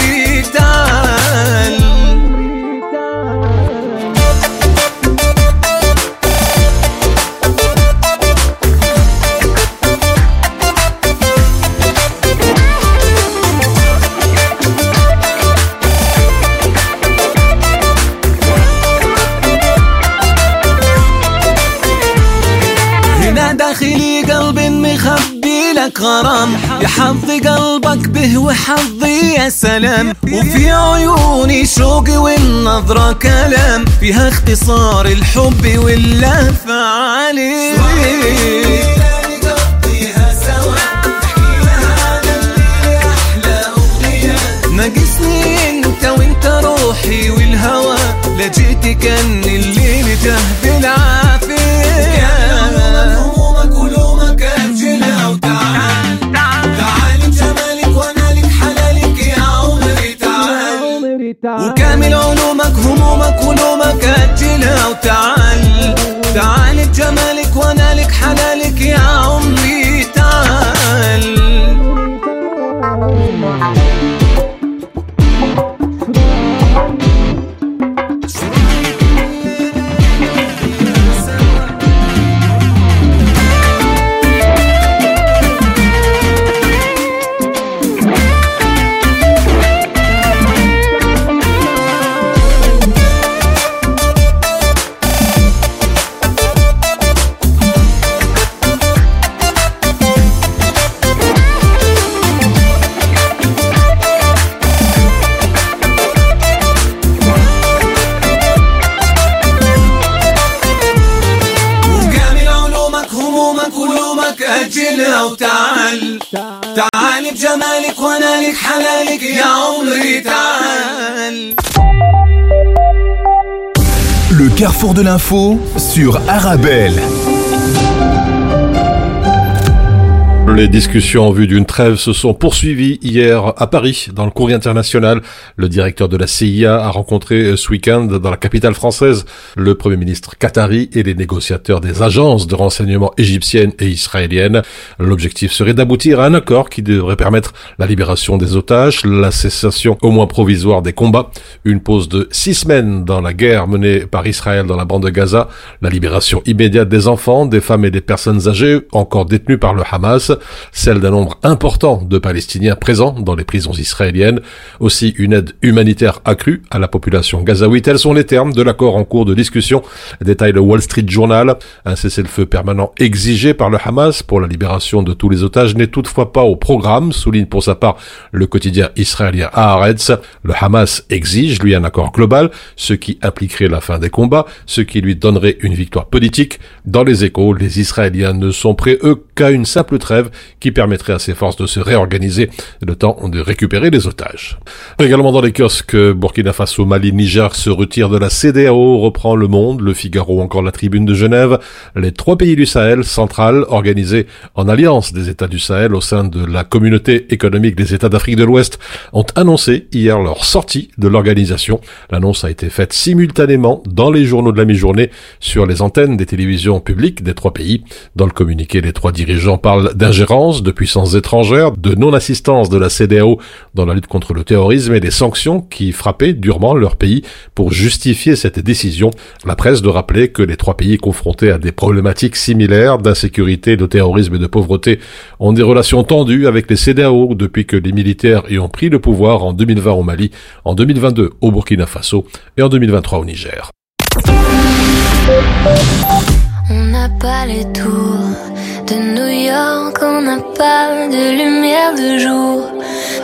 لك غرام يا حظ قلبك به وحظي يا سلام. وفي عيوني شوقي والنظرة كلام. فيها اختصار الحب واللهفة عليك ناقصني انت وانت روحي والهوى. لجيت كان الليل جه بالعافية. L'info sur Arabelle. Les discussions en vue d'une trêve se sont poursuivies hier à Paris, dans le courrier international. Le directeur de la CIA a rencontré ce week-end dans la capitale française le premier ministre qatari et les négociateurs des agences de renseignement égyptiennes et israéliennes. L'objectif serait d'aboutir à un accord qui devrait permettre la libération des otages, la cessation au moins provisoire des combats, une pause de six semaines dans la guerre menée par Israël dans la bande de Gaza, la libération immédiate des enfants, des femmes et des personnes âgées encore détenues par le Hamas, celle d'un nombre important de Palestiniens présents dans les prisons israéliennes, aussi une aide humanitaire accrue à la population gazaouite. Tels sont les termes de l'accord en cours de discussion, détaille le Wall Street Journal. Un cessez-le-feu permanent exigé par le Hamas pour la libération de tous les otages n'est toutefois pas au programme, souligne pour sa part le quotidien israélien Haaretz. Le Hamas exige, lui, un accord global, ce qui impliquerait la fin des combats, ce qui lui donnerait une victoire politique. Dans les échos, les Israéliens ne sont prêts, eux, qu'à une simple trêve qui permettrait à ces forces de se réorganiser le temps de récupérer les otages. Également dans les kiosques, Burkina Faso, Mali, Niger se retirent de la CDAO, reprend Le Monde, Le Figaro, encore la Tribune de Genève. Les trois pays du Sahel central, organisés en alliance des États du Sahel au sein de la communauté économique des États d'Afrique de l'Ouest, ont annoncé hier leur sortie de l'organisation. L'annonce a été faite simultanément dans les journaux de la mi-journée sur les antennes des télévisions publiques des trois pays. Dans le communiqué, les trois dirigeants parlent de puissances étrangères, de non-assistance de la CDAO dans la lutte contre le terrorisme et des sanctions qui frappaient durement leur pays pour justifier cette décision. La presse de rappeler que les trois pays confrontés à des problématiques similaires d'insécurité, de terrorisme et de pauvreté ont des relations tendues avec les CDAO depuis que les militaires y ont pris le pouvoir en 2020 au Mali, en 2022 au Burkina Faso et en 2023 au Niger. On n'a pas les tours de New York, on n'a pas de lumière de jour.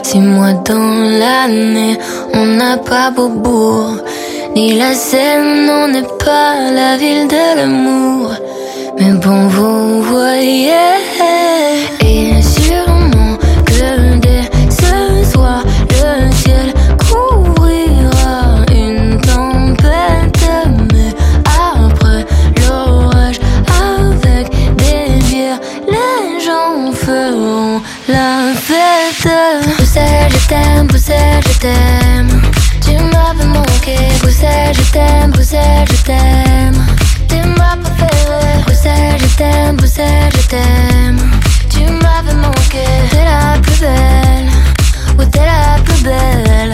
Six mois dans l'année, on n'a pas Beaubourg, ni la Seine, on n'est pas la ville de l'amour. Mais bon, vous voyez, t'aime, Bruxelles, je t'aime. Tu m'avais manqué, Bruxelles, je t'aime, Bruxelles, je t'aime. T'es ma préférée, Bruxelles, je t'aime, Bruxelles, je t'aime. Tu m'avais manqué, t'es la plus belle, oui, t'es la plus belle.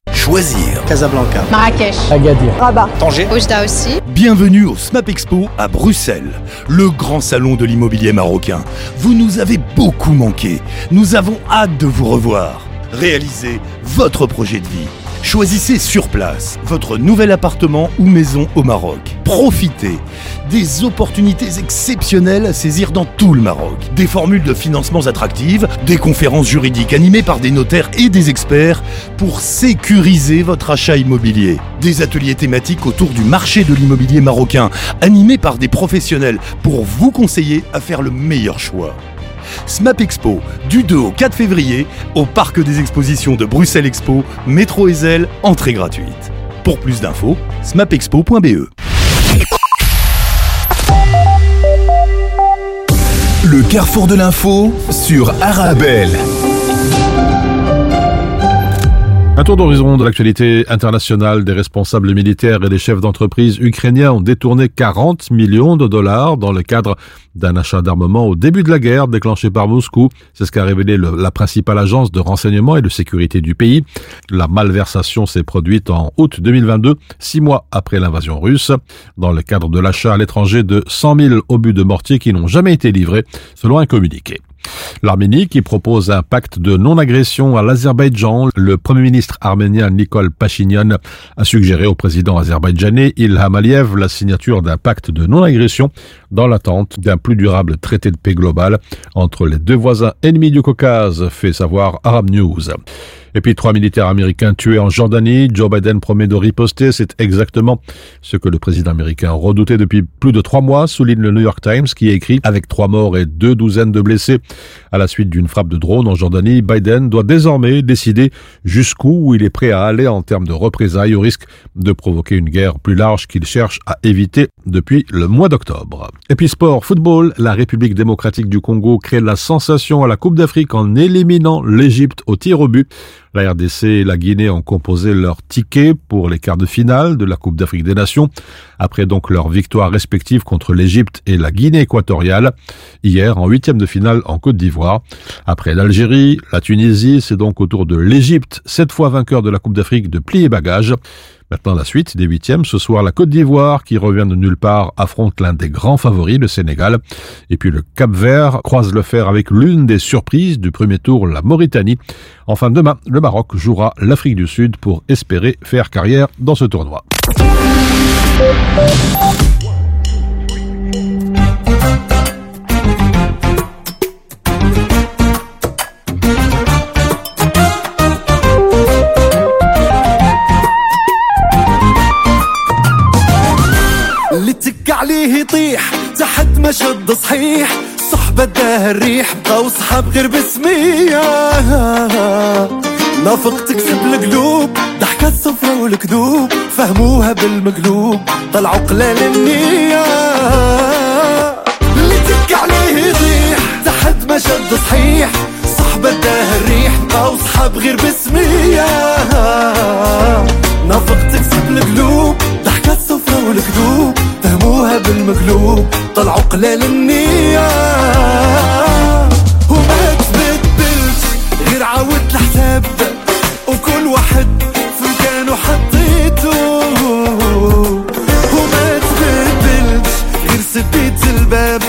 Choisir. Casablanca. Marrakech. Agadir. Rabat. Tanger. Oujda aussi. Bienvenue au SMAP Expo à Bruxelles, le grand salon de l'immobilier marocain. Vous nous avez beaucoup manqué. Nous avons hâte de vous revoir. Réalisez votre projet de vie. Choisissez sur place votre nouvel appartement ou maison au Maroc. Profitez des opportunités exceptionnelles à saisir dans tout le Maroc. Des formules de financements attractives, des conférences juridiques animées par des notaires et des experts pour sécuriser votre achat immobilier. Des ateliers thématiques autour du marché de l'immobilier marocain, animés par des professionnels pour vous conseiller à faire le meilleur choix. SMAP Expo, du 2 au 4 février, au Parc des Expositions de Bruxelles Expo, métro Ezel, entrée gratuite. Pour plus d'infos, smapexpo.be. Le carrefour de l'info sur Arabelle. Un tour d'horizon de l'actualité internationale des responsables militaires et des chefs d'entreprise ukrainiens ont détourné 40 millions de dollars dans le cadre d'un achat d'armement au début de la guerre déclenché par Moscou. C'est ce qu'a révélé la principale agence de renseignement et de sécurité du pays. La malversation s'est produite en août 2022, six mois après l'invasion russe, dans le cadre de l'achat à l'étranger de 100 000 obus de mortier qui n'ont jamais été livrés, selon un communiqué. L'Arménie qui propose un pacte de non-agression à l'Azerbaïdjan, le Premier ministre arménien Nikol Pachinian a suggéré au président azerbaïdjanais Ilham Aliyev la signature d'un pacte de non-agression dans l'attente d'un plus durable traité de paix global entre les deux voisins ennemis du Caucase, fait savoir Arab News. Et puis trois militaires américains tués en Jordanie. Joe Biden promet de riposter. C'est exactement ce que le président américain redoutait depuis plus de trois mois, souligne le New York Times, qui écrit avec trois morts et deux douzaines de blessés à la suite d'une frappe de drone en Jordanie. Biden doit désormais décider jusqu'où il est prêt à aller en termes de représailles au risque de provoquer une guerre plus large qu'il cherche à éviter depuis le mois d'octobre. Et puis sport, football, la République démocratique du Congo crée la sensation à la Coupe d'Afrique en éliminant l'Égypte au tir au but. La RDC et la Guinée ont composé leur ticket pour les quarts de finale de la Coupe d'Afrique des Nations, après donc leur victoire respective contre l'Égypte et la Guinée équatoriale, hier en huitième de finale en Côte d'Ivoire. Après l'Algérie, la Tunisie, c'est donc au tour de l'Égypte, cette fois vainqueur de la Coupe d'Afrique, de plier bagages. Maintenant, la suite des huitièmes. Ce soir, la Côte d'Ivoire, qui revient de nulle part, affronte l'un des grands favoris, le Sénégal. Et puis le Cap Vert croise le fer avec l'une des surprises du premier tour, la Mauritanie. Enfin, demain, le Maroc jouera l'Afrique du Sud pour espérer faire carrière dans ce tournoi. الريح بقاو صحاب غير بسمية نافق تكسب القلوب ضحكة الصفرة والكذوب فهموها بالمقلوب طلعوا قلال النية. اللي تك عليه يطيح تحت ما شد صحيح صحبة داه الريح بقاو صحاب غير بسمية نافق تكسب القلوب فهموها بالمقلوب طلعوا قلال النية. وما تبدلش غير عاود الحساب. وكل واحد في مكانه حطيته. وما تبدلش غير سديت الباب.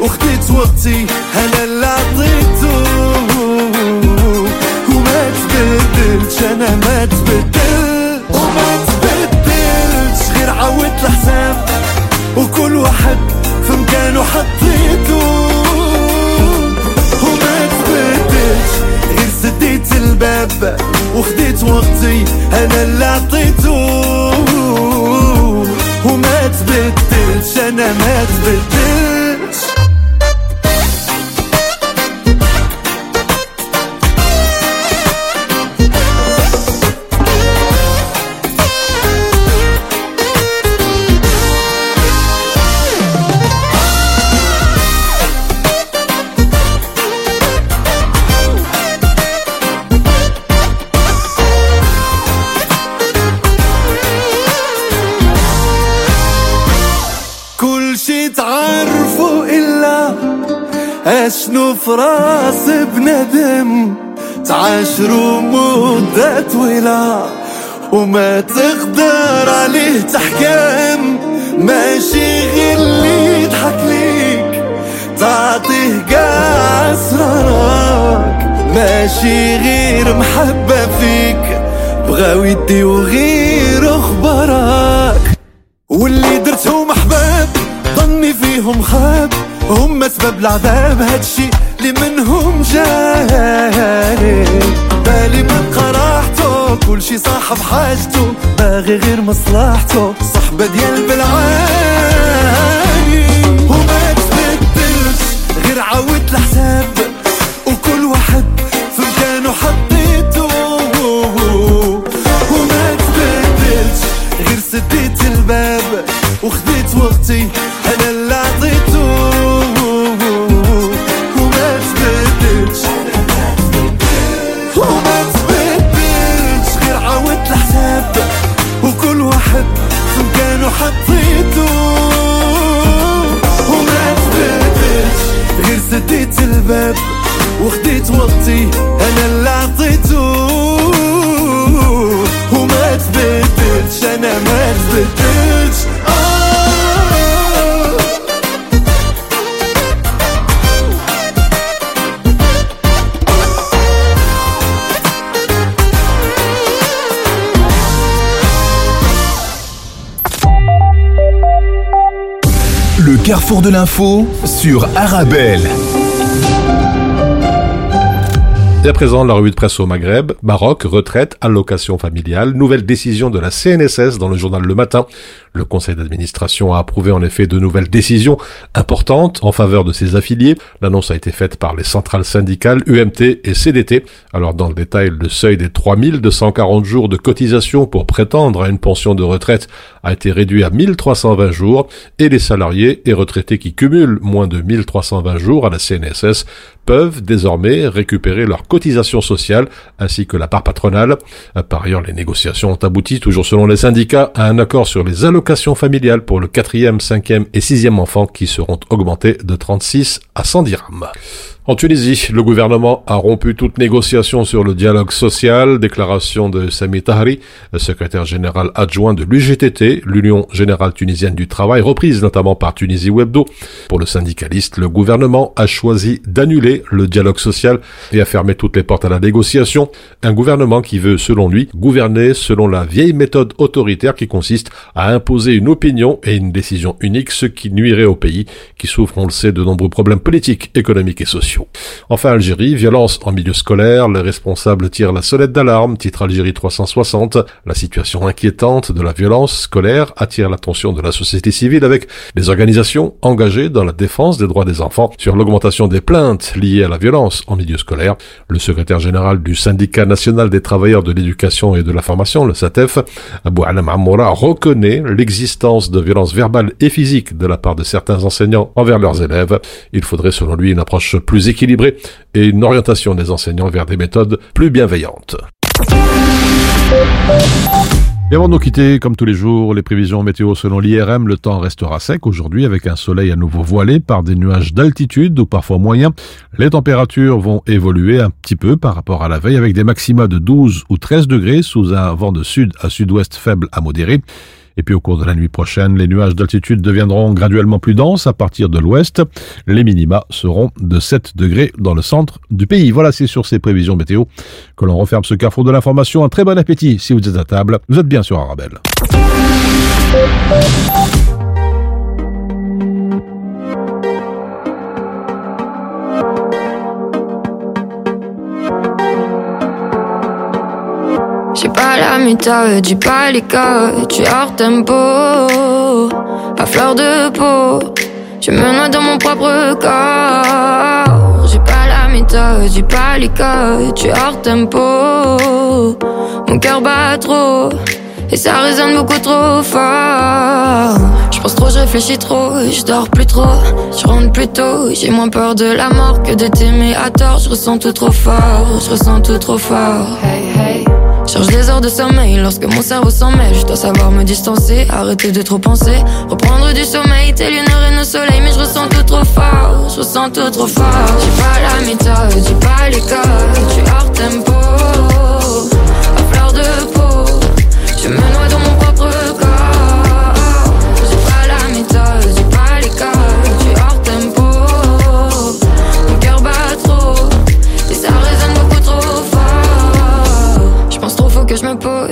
وخديت وقتي أنا اللي عطيته. وما تبدلش أنا مكانه حطيته وما تبدلش غير سديت الباب وخديت وقتي أنا اللي عطيته. وما تبدلش أنا ما تبدلش. أشنو في رأس بندم تعاشروا مدة طويلة وما تقدر عليه تحكم؟ ماشي غير اللي يضحك ليك تعطيه قاع أسرارك ماشي غير محبة فيك بغاو يديو غير أخبارك. واللي درتهم أحباب ظني فيهم خاب. هم سبب العذاب هادشي اللي منهم جاني بالي من قراحته كل شي صاحب حاجته باغي غير مصلحته صحبة ديال بالعاني وما تبدلش غير عاود الحساب. الباب وخديت وقتي انا اللي عطيته وما تبدلش انا ما تبدلش آه Le carrefour de l'info sur Arabelle. Et à présent, la revue de presse au Maghreb, Maroc, retraite, allocation familiale, nouvelle décision de la CNSS dans le journal Le Matin. Le conseil d'administration a approuvé en effet de nouvelles décisions importantes en faveur de ses affiliés. L'annonce a été faite par les centrales syndicales UMT et CDT. Alors dans le détail, le seuil des 3240 jours de cotisation pour prétendre à une pension de retraite a été réduit à 1320 jours et les salariés et retraités qui cumulent moins de 1320 jours à la CNSS peuvent désormais récupérer leur cotisation sociale ainsi que la part patronale. Par ailleurs, les négociations ont abouti, toujours selon les syndicats, à un accord sur les allocations familiales pour le quatrième, cinquième et sixième enfant qui seront augmentées de 36 à 100 dirhams. En Tunisie, le gouvernement a rompu toute négociation sur le dialogue social, déclaration de Sami Tahri, secrétaire général adjoint de l'UGTT, l'Union générale tunisienne du travail, reprise notamment par Tunisie Webdo. Pour le syndicaliste, le gouvernement a choisi d'annuler le dialogue social et a fermé toutes les portes à la négociation. Un gouvernement qui veut, selon lui, gouverner selon la vieille méthode autoritaire qui consiste à imposer une opinion et une décision unique, ce qui nuirait au pays, qui souffre, on le sait, de nombreux problèmes politiques, économiques et sociaux. Enfin, Algérie, violence en milieu scolaire, les responsables tirent la sonnette d'alarme, titre Algérie 360. La situation inquiétante de la violence scolaire attire l'attention de la société civile avec des organisations engagées dans la défense des droits des enfants sur l'augmentation des plaintes liées à la violence en milieu scolaire. Le secrétaire général du syndicat national des travailleurs de l'éducation et de la formation, le SATEF, Abou Alam Amoura, reconnaît l'existence de violences verbales et physiques de la part de certains enseignants envers leurs élèves. Il faudrait selon lui une approche plus équilibrée et une orientation des enseignants vers des méthodes plus bienveillantes. Et avant de nous quitter, comme tous les jours, les prévisions météo selon l'IRM, le temps restera sec aujourd'hui avec un soleil à nouveau voilé par des nuages d'altitude ou parfois moyens. Les températures vont évoluer un petit peu par rapport à la veille avec des maxima de 12 ou 13 degrés sous un vent de sud à sud-ouest faible à modéré. Et puis au cours de la nuit prochaine, les nuages d'altitude deviendront graduellement plus denses à partir de l'ouest. Les minima seront de 7 degrés dans le centre du pays. Voilà, c'est sur ces prévisions météo que l'on referme ce carrefour de l'information. Un très bon appétit si vous êtes à table. Vous êtes bien sur Arabelle. La j'ai pas les codes, tu es hors tempo, à fleur de peau. Je me noie dans mon propre corps. J'ai pas la méthode, j'ai pas les codes, tu hors tempo. Mon cœur bat trop, et ça résonne beaucoup trop fort. Je pense trop, je réfléchis trop, je dors plus trop, je rentre plus tôt. J'ai moins peur de la mort que de t'aimer à tort. Je ressens tout trop fort, je ressens tout trop fort. Cherche des heures de sommeil lorsque mon cerveau s'en mêle. Je dois savoir me distancer, arrêter de trop penser. Reprendre du sommeil, tel une reine au soleil. Mais je ressens tout trop fort, je ressens tout trop fort. J'ai pas la méthode, j'ai pas les codes. Tu hors tempo, à fleur de peau.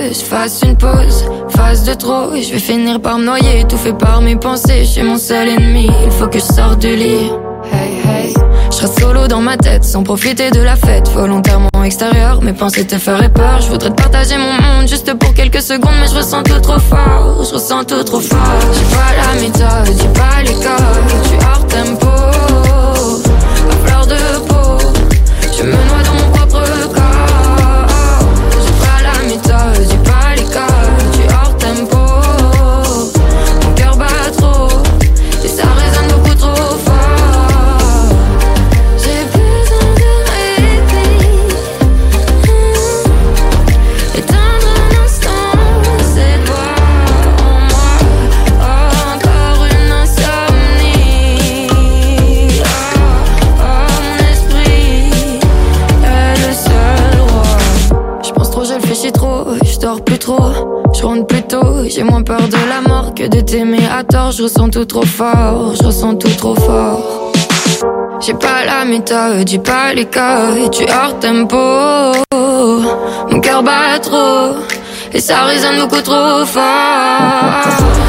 Je pose, fasse une pause, fasse de trop. Je vais finir par me noyer, étouffé par mes pensées. Je suis mon seul ennemi, il faut que je sorte du lit. Hey, hey. Je reste solo dans ma tête, sans profiter de la fête. Volontairement extérieur, mes pensées te feraient peur. Je voudrais te partager mon monde juste pour quelques secondes, mais je ressens tout trop fort. Je ressens tout trop fort. J'ai pas la méthode, j'ai pas les codes. Tu es hors tempo, à fleur de peau. Je me noie dans j'ai moins peur de la mort que de t'aimer à tort. Je ressens tout trop fort, je ressens tout trop fort. J'ai pas la méthode, j'ai pas les codes, tu es hors tempo. Mon cœur bat trop, et ça résonne beaucoup trop fort.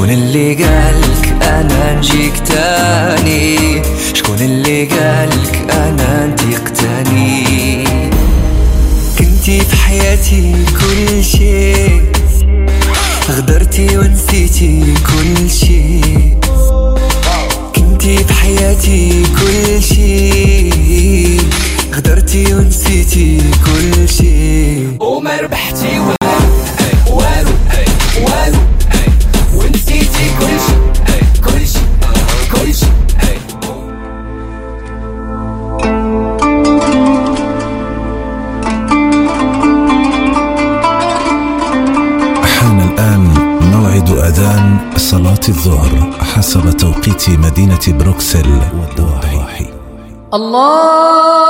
شكون اللي قالك أنا نجيك تاني؟ شكون اللي قالك أنا نتيق تاني؟ كنتي في حياتي كل شي غدرتي ونسيتي كل شي كنتي في حياتي كل شي غدرتي ونسيتي كل شي وما ربحتي توقيت مدينة بروكسل والضواحي الله